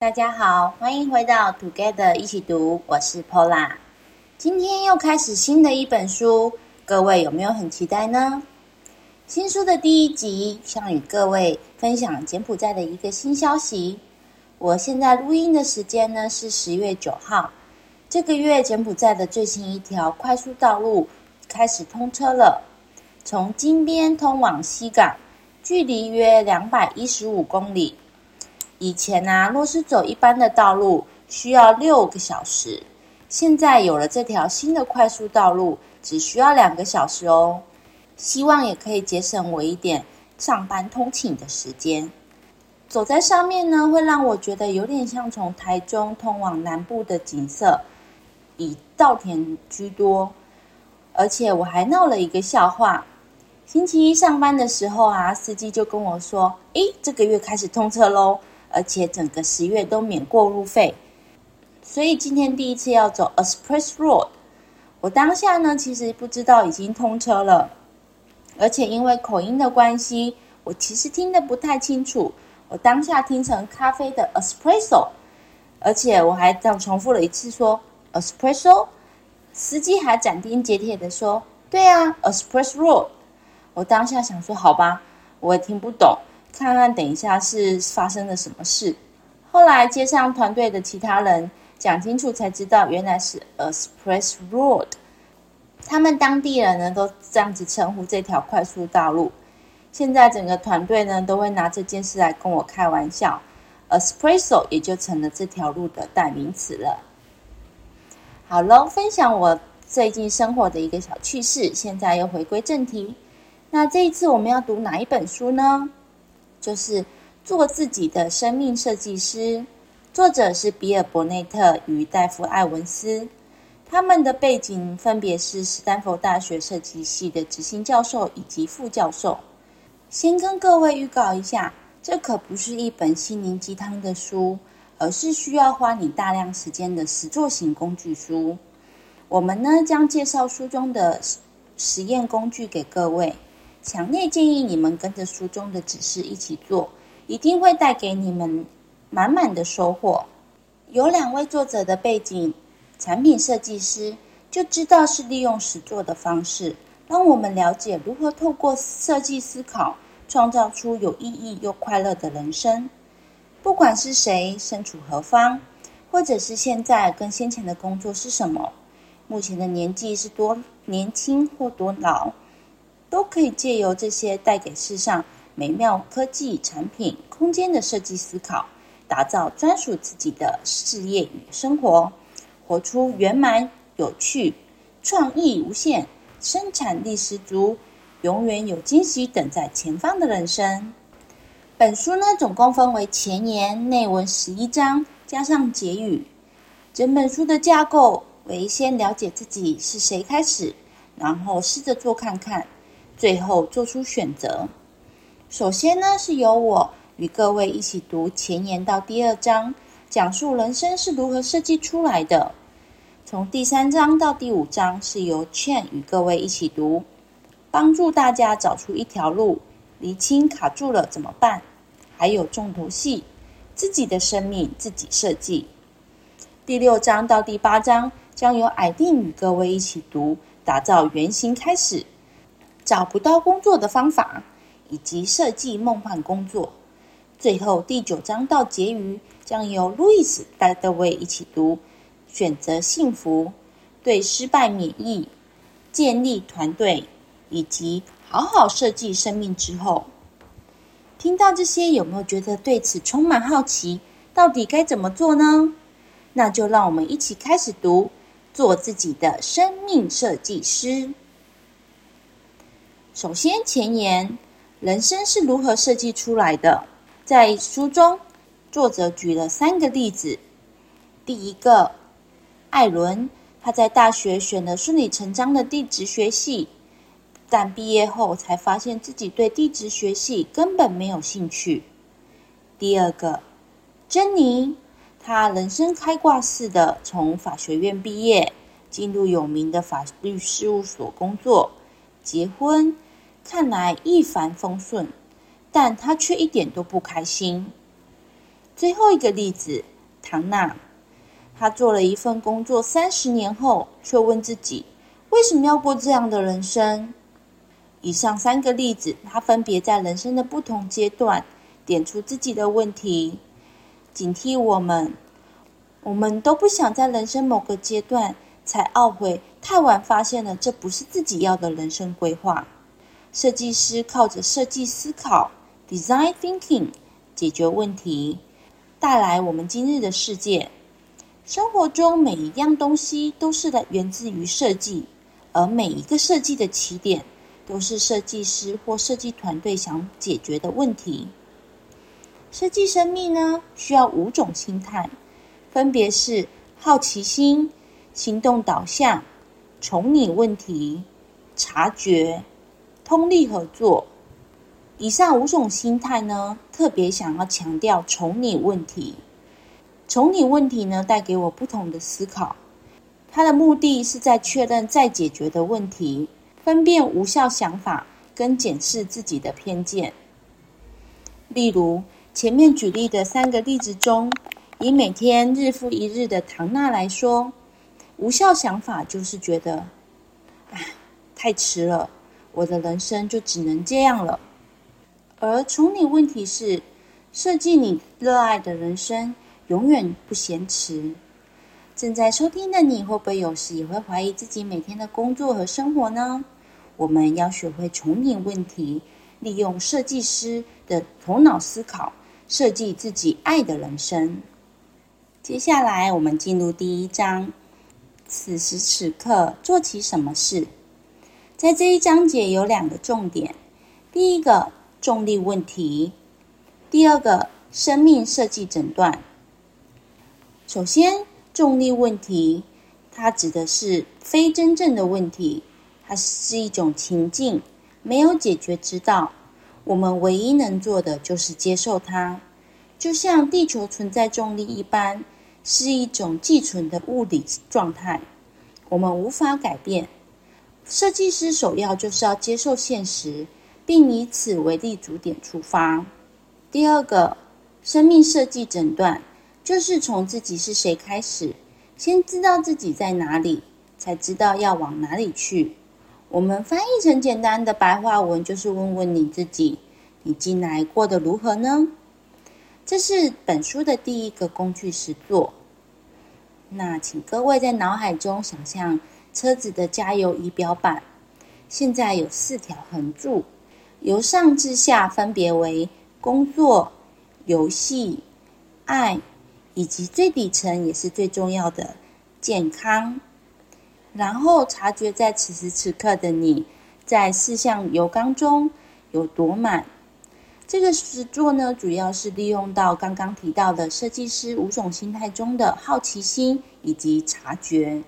大家好，欢迎回到 Together 一起读，我是 Paula。今天又开始新的一本书，各位有没有很期待呢？新书的第一集想与各位分享柬埔寨的一个新消息。我现在录音的时间呢是十月九号，这个月柬埔寨的最新一条快速道路开始通车了，从金边通往西港，距离约两百一十五公里。以前啊，若是走一般的道路，需要六个小时。现在有了这条新的快速道路，只需要两个小时哦。希望也可以节省我一点上班通勤的时间。走在上面呢，会让我觉得有点像从台中通往南部的景色，以稻田居多。而且我还闹了一个笑话。星期一上班的时候啊，司机就跟我说：“诶，这个月开始通车喽。”而且整个十月都免过路费，所以今天第一次要走 Express Road。我当下呢，其实不知道已经通车了，而且因为口音的关系，我其实听得不太清楚。我当下听成咖啡的 Espresso，而且我还这样重复了一次说 Espresso。司机还斩钉截铁的说：“对啊，Express Road。”我当下想说：“好吧，我也听不懂。”看看，等一下是发生了什么事。后来接上团队的其他人讲清楚，才知道原来是 Express Road。他们当地人呢都这样子称呼这条快速道路。现在整个团队呢都会拿这件事来跟我开玩笑，Espresso 也就成了这条路的代名词了。好喽，分享我最近生活的一个小趣事。现在又回归正题，那这一次我们要读哪一本书呢？就是做自己的生命设计师，作者是比尔·伯内特与戴夫·艾文斯，他们的背景分别是斯坦福大学设计系的执行教授以及副教授。先跟各位预告一下，这可不是一本心灵鸡汤的书，而是需要花你大量时间的实作型工具书。我们呢将介绍书中的实验工具给各位。强烈建议你们跟着书中的指示一起做，一定会带给你们满满的收获。有两位作者的背景，产品设计师就知道是利用实作的方式，让我们了解如何透过设计思考，创造出有意义又快乐的人生。不管是谁，身处何方，或者是现在跟先前的工作是什么，目前的年纪是多年轻或多老。都可以借由这些带给世上美妙科技产品空间的设计思考，打造专属自己的事业与生活，活出圆满、有趣、创意无限、生产力十足、永远有惊喜等在前方的人生。本书呢，总共分为前言、内文十一章，加上结语。整本书的架构为先了解自己是谁开始，然后试着做看看。最后做出选择。首先呢，是由我与各位一起读前言到第二章，讲述人生是如何设计出来的。从第三章到第五章是由倩与各位一起读，帮助大家找出一条路，厘清卡住了怎么办。还有重头戏，自己的生命自己设计。第六章到第八章将由矮定与各位一起读，打造原型开始。找不到工作的方法，以及设计梦幻工作。最后第九章到结余将由路易斯带各位一起读。选择幸福，对失败免疫，建立团队，以及好好设计生命之后。听到这些，有没有觉得对此充满好奇？到底该怎么做呢？那就让我们一起开始读，做自己的生命设计师。首先，前言：人生是如何设计出来的？在书中，作者举了三个例子。第一个，艾伦，他在大学选了顺理成章的地质学系，但毕业后才发现自己对地质学系根本没有兴趣。第二个，珍妮，她人生开挂似的从法学院毕业，进入有名的法律事务所工作，结婚。看来一帆风顺，但他却一点都不开心。最后一个例子，唐娜。她做了一份工作三十年后，却问自己：为什么要过这样的人生？以上三个例子，她分别在人生的不同阶段点出自己的问题，警惕我们。我们都不想在人生某个阶段才懊悔太晚发现了这不是自己要的人生规划。设计师靠着设计思考 （design thinking） 解决问题，带来我们今日的世界。生活中每一样东西都是来源自于设计，而每一个设计的起点都是设计师或设计团队想解决的问题。设计生命呢，需要五种心态。分别是好奇心、行动导向、重拟问题、察觉、通力合作。以上五种心态呢，特别想要强调重拟问题。重拟问题呢，带给我不同的思考。它的目的是在确认再解决的问题，分辨无效想法，跟检视自己的偏见。例如前面举例的三个例子中。以每天日复一日的唐娜来说，无效想法就是觉得，唉，太迟了，我的人生就只能这样了。而重拟问题是，设计你热爱的人生，永远不嫌迟。正在收听的你会不会有时也会怀疑自己每天的工作和生活呢？我们要学会重拟问题，利用设计师的头脑思考，设计自己爱的人生。接下来，我们进入第一章。此时此刻，做起什么事？在这一章节有两个重点：第一个，重力问题；第二个，生命设计诊断。首先，重力问题，它指的是非真正的问题，它是一种情境，没有解决之道。我们唯一能做的就是接受它。就像地球存在重力一般，是一种寄存的物理状态，我们无法改变。设计师首要就是要接受现实，并以此为立足点出发。第二个，生命设计诊断，就是从自己是谁开始，先知道自己在哪里，才知道要往哪里去。我们翻译成简单的白话文，就是问问你自己：你近来过得如何呢？这是本书的第一个工具实作。那请各位在脑海中想象车子的加油仪表板，现在有四条横柱，由上至下分别为工作、游戏、爱，以及最底层也是最重要的健康。然后察觉在此时此刻的你，在四项油缸中有多满。这个实作呢，主要是利用到刚刚提到的设计师五种心态中的好奇心以及察觉。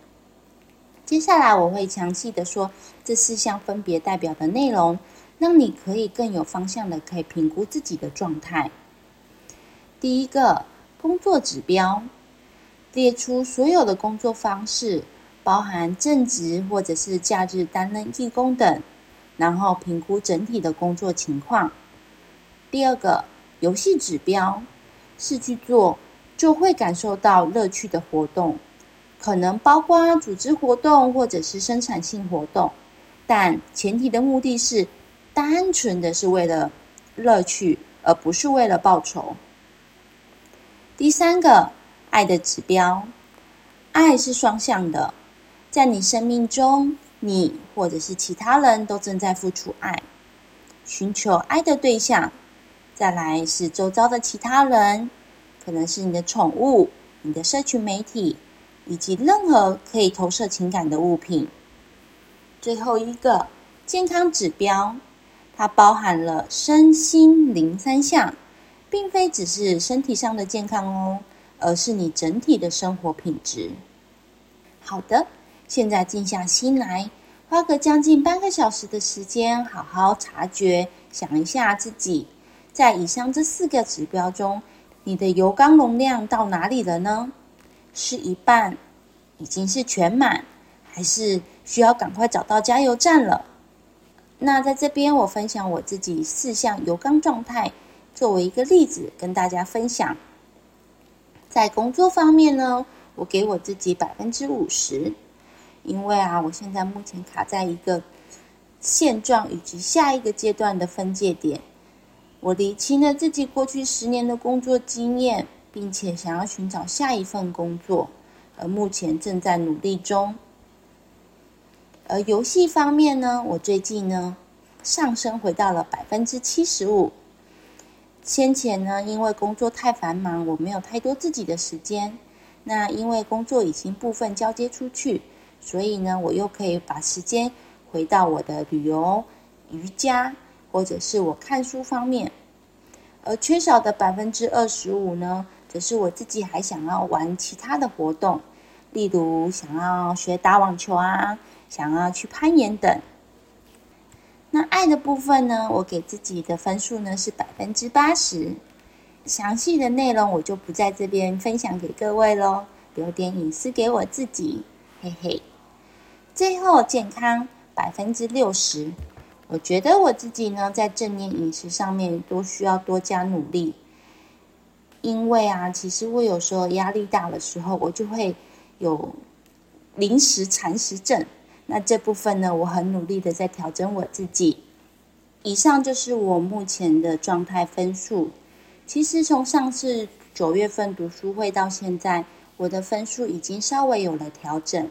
接下来我会详细的说这四项分别代表的内容，让你可以更有方向的可以评估自己的状态。第一个工作指标，列出所有的工作方式，包含正职或者是假日担任义工等，然后评估整体的工作情况。第二个游戏指标是去做就会感受到乐趣的活动，可能包括组织活动或者是生产性活动，但前提的目的是单纯的是为了乐趣，而不是为了报酬。第三个爱的指标，爱是双向的，在你生命中，你或者是其他人都正在付出爱，寻求爱的对象。再来是周遭的其他人，可能是你的宠物、你的社群媒体，以及任何可以投射情感的物品。最后一个健康指标，它包含了身心灵三项，并非只是身体上的健康哦，而是你整体的生活品质。好的，现在静下心来，花个将近半个小时的时间，好好察觉，想一下自己。在以上这四个指标中，你的油缸容量到哪里了呢？是一半，已经是全满，还是需要赶快找到加油站了？那在这边，我分享我自己四项油缸状态，作为一个例子跟大家分享。在工作方面呢，我给我自己百分之五十，因为啊，我现在目前卡在一个现状以及下一个阶段的分界点。我理清了自己过去十年的工作经验，并且想要寻找下一份工作，而目前正在努力中。而游戏方面呢，我最近呢上升回到了百分之七十五。先前呢，因为工作太繁忙，我没有太多自己的时间。那因为工作已经部分交接出去，所以呢，我又可以把时间回到我的旅游、瑜伽。或者是我看书方面，而缺少的百分之二十五呢，则是我自己还想要玩其他的活动，例如想要学打网球啊，想要去攀岩等。那爱的部分呢，我给自己的分数呢是百分之八十，详细的内容我就不在这边分享给各位喽，留点隐私给我自己，嘿嘿。最后健康百分之六十。我觉得我自己呢，在正念饮食上面都需要多加努力，因为啊，其实我有时候压力大的时候，我就会有临时馋食症。那这部分呢，我很努力的在调整我自己。以上就是我目前的状态分数。其实从上次九月份读书会到现在，我的分数已经稍微有了调整。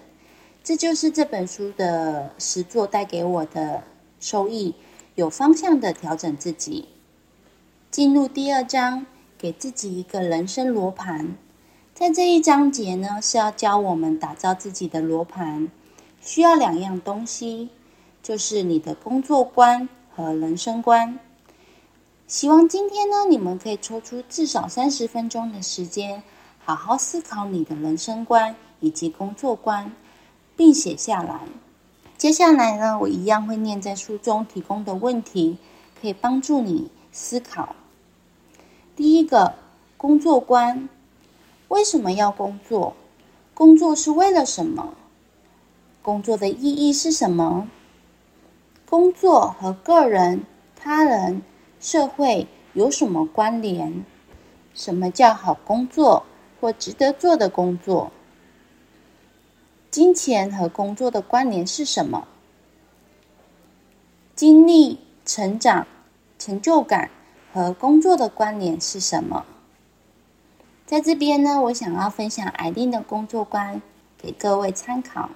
这就是这本书的实作带给我的。收益有方向的调整自己。进入第二章，给自己一个人生罗盘。在这一章节呢，是要教我们打造自己的罗盘，需要两样东西，就是你的工作观和人生观。希望今天呢，你们可以抽出至少三十分钟的时间，好好思考你的人生观以及工作观，并写下来。接下来呢，我一样会念在书中提供的问题，可以帮助你思考。第一个，工作观：为什么要工作？工作是为了什么？工作的意义是什么？工作和个人、他人、社会有什么关联？什么叫好工作或值得做的工作？金钱和工作的关联是什么？经历、成长、成就感和工作的关联是什么？在这边呢，我想要分享艾琳的工作观给各位参考。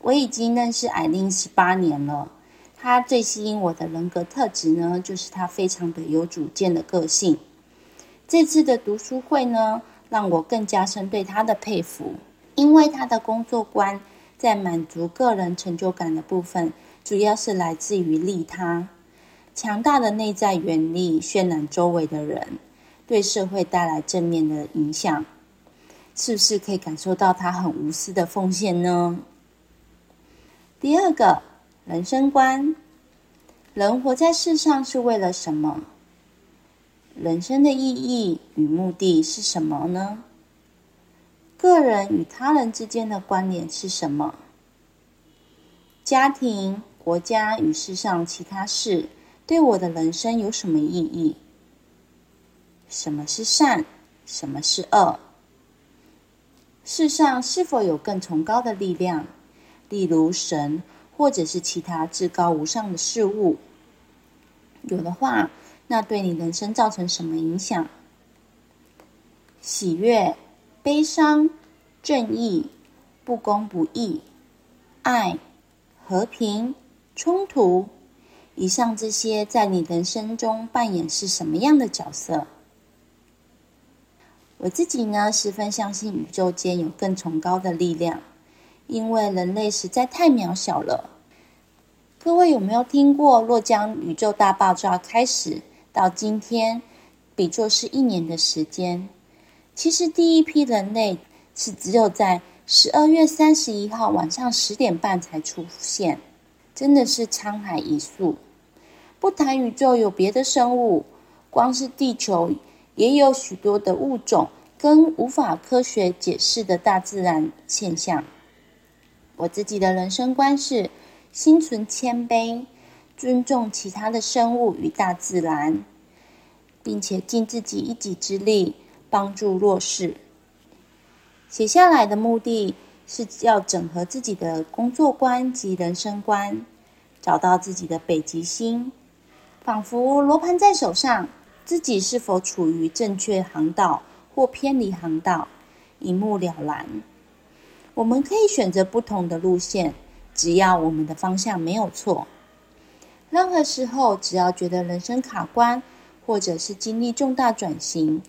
我已经认识艾琳十八年了，她最吸引我的人格特质呢，就是她非常的有主见的个性。这次的读书会呢，让我更加深对她的佩服。因为他的工作观在满足个人成就感的部分，主要是来自于利他，强大的内在原力渲染周围的人，对社会带来正面的影响，是不是可以感受到他很无私的奉献呢？第二个人生观，人活在世上是为了什么？人生的意义与目的是什么呢？个人与他人之间的关联是什么？家庭、国家与世上其他事对我的人生有什么意义？什么是善？什么是恶？世上是否有更崇高的力量，例如神，或者是其他至高无上的事物？有的话，那对你人生造成什么影响？喜悦。悲伤、正义、不公不义、爱、和平、冲突，以上这些在你人生中扮演是什么样的角色？我自己呢，十分相信宇宙间有更崇高的力量，因为人类实在太渺小了。各位有没有听过，若将宇宙大爆炸开始到今天，比作是一年的时间？其实第一批人类是只有在十二月三十一号晚上十点半才出现，真的是沧海一粟。不谈宇宙有别的生物，光是地球也有许多的物种跟无法科学解释的大自然现象。我自己的人生观是心存谦卑，尊重其他的生物与大自然，并且尽自己一己之力。帮助弱势，写下来的目的是要整合自己的工作观及人生观，找到自己的北极星，仿佛罗盘在手上，自己是否处于正确航道或偏离航道，一目了然。我们可以选择不同的路线，只要我们的方向没有错。任何时候，只要觉得人生卡关，或者是经历重大转型，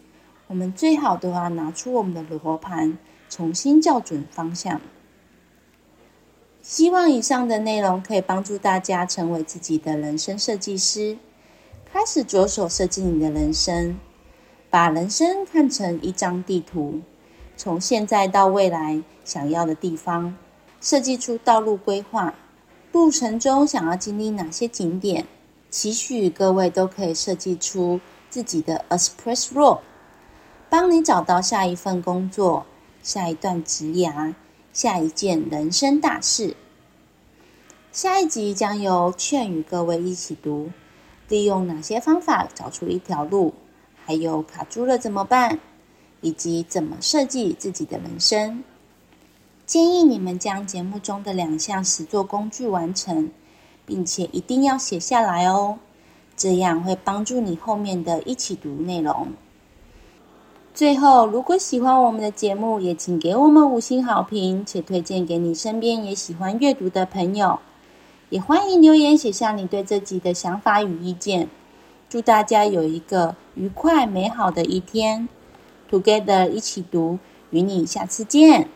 我们最好都要拿出我们的罗盘，重新校准方向。希望以上的内容可以帮助大家成为自己的人生设计师，开始着手设计你的人生，把人生看成一张地图。从现在到未来想要的地方，设计出道路规划，路程中想要经历哪些景点，期许各位都可以设计出自己的 Express Road，帮你找到下一份工作、下一段职涯、下一件人生大事。下一集将由劝与各位一起读，利用哪些方法找出一条路，还有卡住了怎么办？以及怎么设计自己的人生，建议你们将节目中的两项实作工具完成，并且一定要写下来哦，这样会帮助你后面的一起读内容。最后，如果喜欢我们的节目，也请给我们五星好评，且推荐给你身边也喜欢阅读的朋友。也欢迎留言写下你对这集的想法与意见。祝大家有一个愉快美好的一天！Together 一起读，与你下次见。